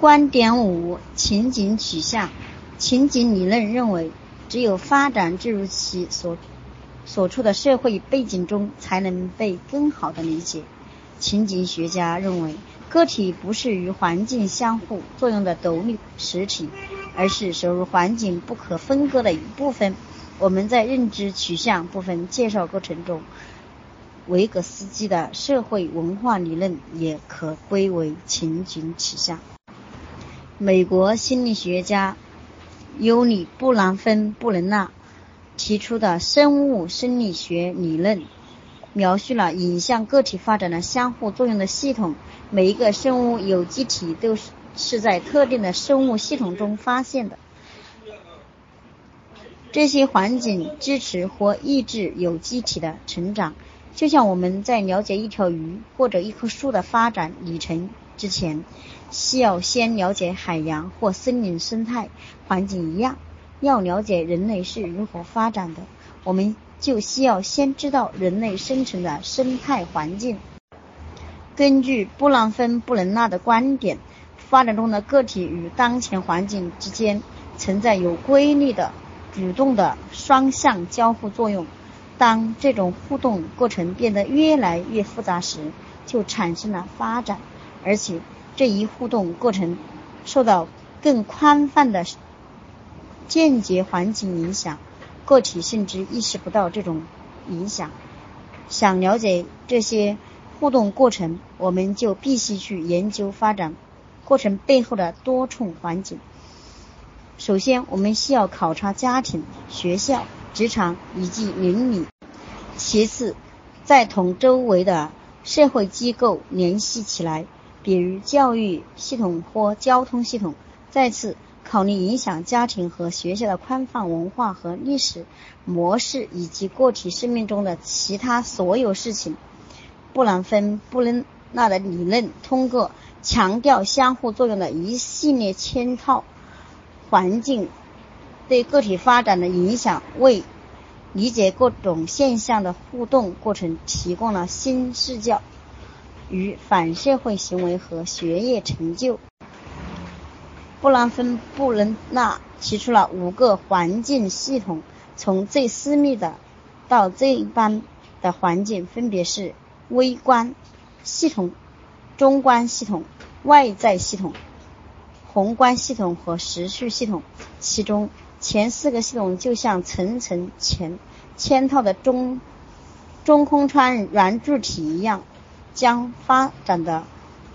观点五：情景取向。情景理论认为，只有发展进入其所所处的社会背景中，才能被更好的理解。情景学家认为，个体不是与环境相互作用的独立实体，而是属于环境不可分割的一部分。我们在认知取向部分介绍过程中，维格斯基的社会文化理论也可归为情景取向。美国心理学家尤里·布兰芬布伦纳提出的生物生理学理论。描述了影响个体发展的相互作用的系统。每一个生物有机体都是是在特定的生物系统中发现的。这些环境支持或抑制有机体的成长。就像我们在了解一条鱼或者一棵树的发展里程之前，需要先了解海洋或森林生态环境一样，要了解人类是如何发展的，我们。就需要先知道人类生存的生态环境。根据布朗芬布伦纳的观点，发展中的个体与当前环境之间存在有规律的、主动的双向交互作用。当这种互动过程变得越来越复杂时，就产生了发展，而且这一互动过程受到更宽泛的间接环境影响。个体甚至意识不到这种影响。想了解这些互动过程，我们就必须去研究发展过程背后的多重环境。首先，我们需要考察家庭、学校、职场以及邻里；其次，再同周围的社会机构联系起来，比如教育系统或交通系统；再次。考虑影响家庭和学校的宽泛文化和历史模式，以及个体生命中的其他所有事情。布兰芬布伦纳的理论通过强调相互作用的一系列嵌套环境对个体发展的影响，为理解各种现象的互动过程提供了新视角与反社会行为和学业成就。布兰芬布伦纳提出了五个环境系统，从最私密的到最一般的环境，分别是微观系统、中观系统、外在系统、宏观系统和时序系统。其中前四个系统就像层层嵌嵌套的中中空穿圆柱体一样，将发展的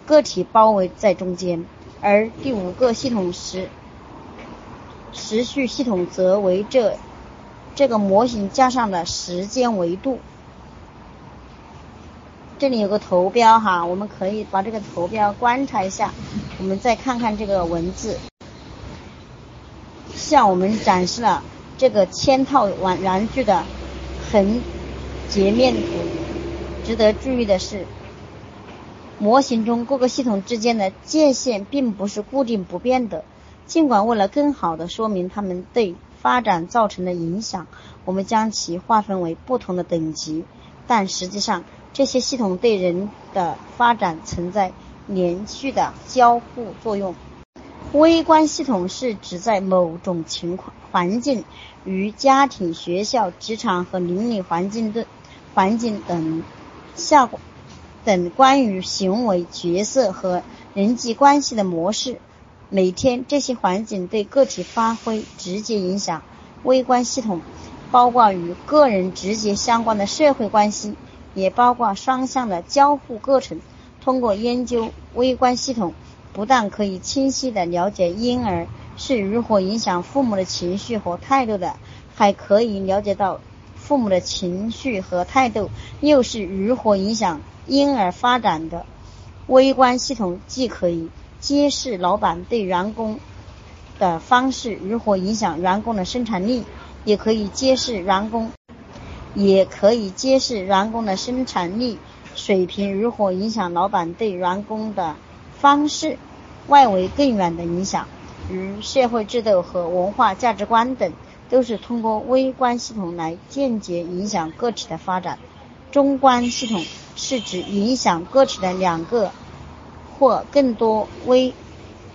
个体包围在中间。而第五个系统时时序系统则为这这个模型加上的时间维度。这里有个图标哈，我们可以把这个图标观察一下。我们再看看这个文字，向我们展示了这个嵌套完玩具的横截面图。值得注意的是。模型中各个系统之间的界限并不是固定不变的，尽管为了更好地说明它们对发展造成的影响，我们将其划分为不同的等级，但实际上这些系统对人的发展存在连续的交互作用。微观系统是指在某种情况环境，与家庭、学校、职场和邻里环境的环境等下。等关于行为、角色和人际关系的模式，每天这些环境对个体发挥直接影响。微观系统包括与个人直接相关的社会关系，也包括双向的交互过程。通过研究微观系统，不但可以清晰地了解婴儿是如何影响父母的情绪和态度的，还可以了解到父母的情绪和态度又是如何影响。婴儿发展的微观系统既可以揭示老板对员工的方式如何影响员工的生产力，也可以揭示员工，也可以揭示员工的生产力水平如何影响老板对员工的方式。外围更远的影响，如社会制度和文化价值观等，都是通过微观系统来间接影响个体的发展。中观系统。是指影响个体的两个或更多微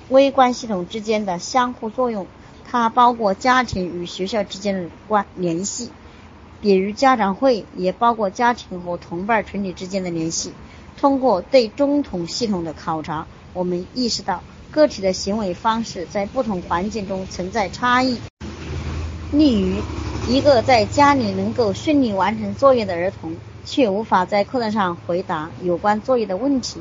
微观系统之间的相互作用，它包括家庭与学校之间的关联系，比如家长会，也包括家庭和同伴群体之间的联系。通过对中统系统的考察，我们意识到个体的行为方式在不同环境中存在差异。例如，一个在家里能够顺利完成作业的儿童，却无法在课堂上回答有关作业的问题；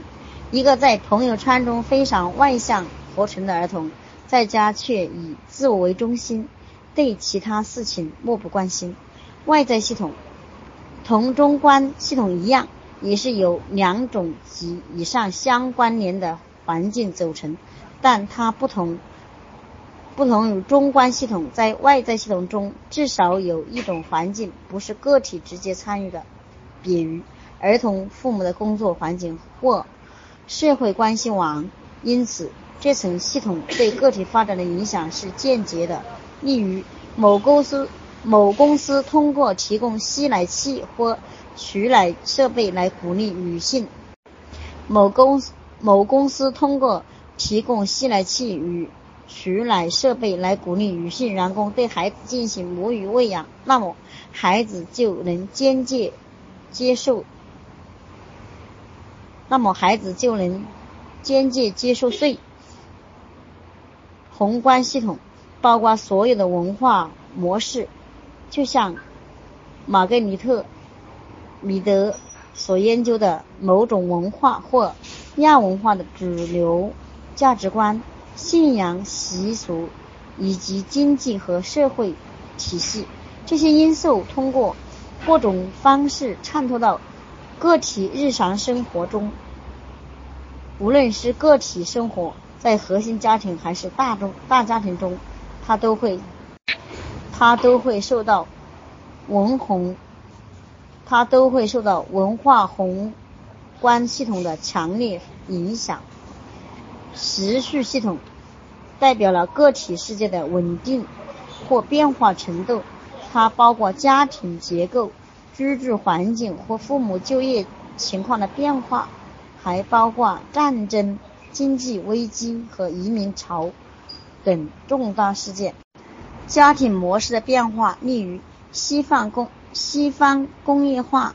一个在朋友圈中非常外向。活成的儿童，在家却以自我为中心，对其他事情漠不关心。外在系统同中观系统一样，也是由两种及以上相关联的环境组成，但它不同，不同于中观系统，在外在系统中至少有一种环境不是个体直接参与的，比如儿童父母的工作环境或社会关系网。因此。这层系统对个体发展的影响是间接的，例如某公司某公司通过提供吸奶器或取奶设备来鼓励女性；某公某公司通过提供吸奶器与取奶设备来鼓励女性员工对孩子进行母乳喂养，那么孩子就能间接接受，那么孩子就能间接接受税。宏观系统包括所有的文化模式，就像玛格丽特·米德所研究的某种文化或亚文化的主流价值观、信仰、习俗以及经济和社会体系。这些因素通过各种方式渗透到个体日常生活中，无论是个体生活。在核心家庭还是大中大家庭中，他都会，他都会受到文宏，他都会受到文化宏观系统的强烈影响。时序系统代表了个体世界的稳定或变化程度，它包括家庭结构、居住环境或父母就业情况的变化，还包括战争。经济危机和移民潮等重大事件，家庭模式的变化，例如西方工西方工业化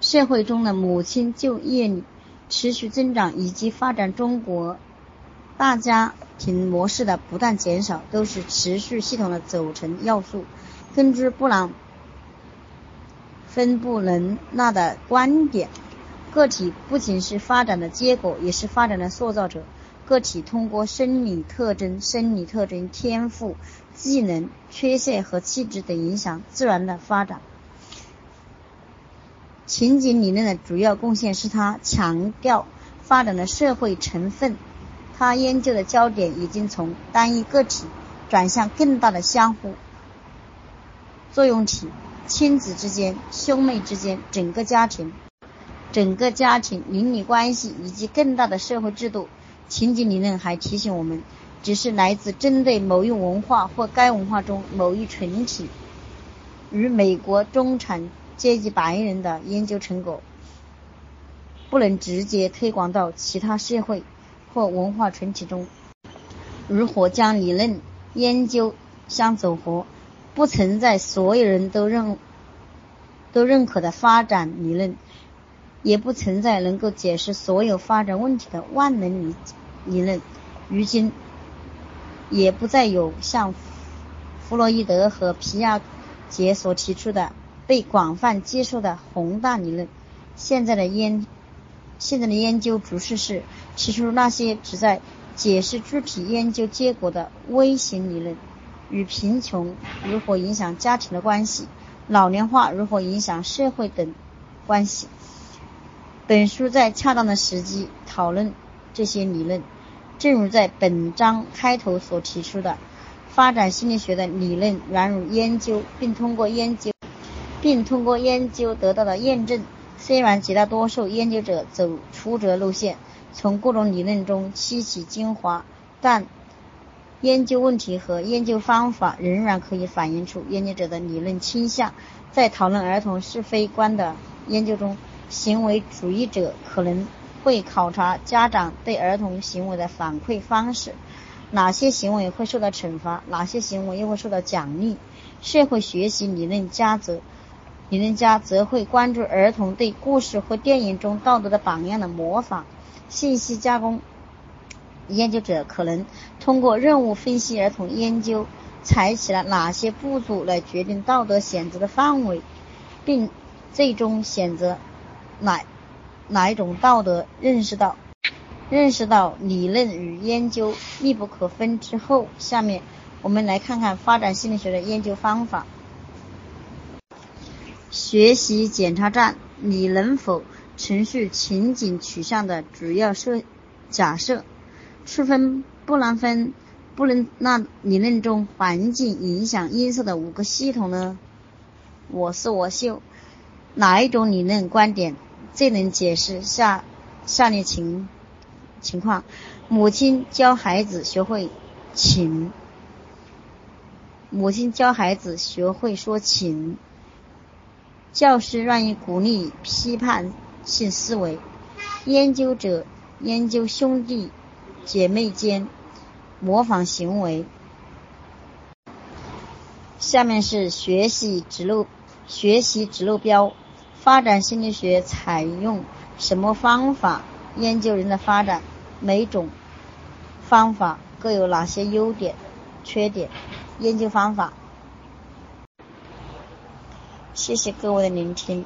社会中的母亲就业率持续增长，以及发展中国大家庭模式的不断减少，都是持续系统的组成要素。根据布朗分布伦纳的观点。个体不仅是发展的结果，也是发展的塑造者。个体通过生理特征、生理特征、天赋、技能、缺陷和气质等影响自然的发展。情景理论的主要贡献是他强调发展的社会成分。他研究的焦点已经从单一个体转向更大的相互作用体：亲子之间、兄妹之间、整个家庭。整个家庭邻里关系以及更大的社会制度，情景理论还提醒我们，只是来自针对某一文化或该文化中某一群体，与美国中产阶级白人的研究成果，不能直接推广到其他社会或文化群体中。如何将理论研究相组合？不存在所有人都认都认可的发展理论。也不存在能够解释所有发展问题的万能理理论。如今，也不再有像弗洛伊德和皮亚杰所提出的被广泛接受的宏大理论。现在的研现在的研究主势是提出那些旨在解释具体研究结果的微型理论，与贫穷如何影响家庭的关系、老龄化如何影响社会等关系。本书在恰当的时机讨论这些理论，正如在本章开头所提出的，发展心理学的理论源于研究，并通过研究，并通过研究得到的验证。虽然绝大多数研究者走出折路线，从各种理论中吸取精华，但研究问题和研究方法仍然可以反映出研究者的理论倾向。在讨论儿童是非观的研究中。行为主义者可能会考察家长对儿童行为的反馈方式，哪些行为会受到惩罚，哪些行为又会受到奖励。社会学习理论家则理论家则会关注儿童对故事或电影中道德的榜样的模仿。信息加工研究者可能通过任务分析儿童研究采取了哪些步骤来决定道德选择的范围，并最终选择哪哪一种道德。认识到认识到理论与研究密不可分之后，下面我们来看看发展心理学的研究方法。学习检查站，你能否？程序情景取向的主要设假设，区分布兰芬布伦纳理论中环境影响因素的五个系统呢？我是我秀，哪一种理论观点最能解释下下列情情况？母亲教孩子学会请，母亲教孩子学会说请，教师愿意鼓励批判。性思维，研究者研究兄弟姐妹间模仿行为。下面是学习指路学习指路标。发展心理学采用什么方法研究人的发展？每种方法各有哪些优点、缺点？研究方法。谢谢各位的聆听。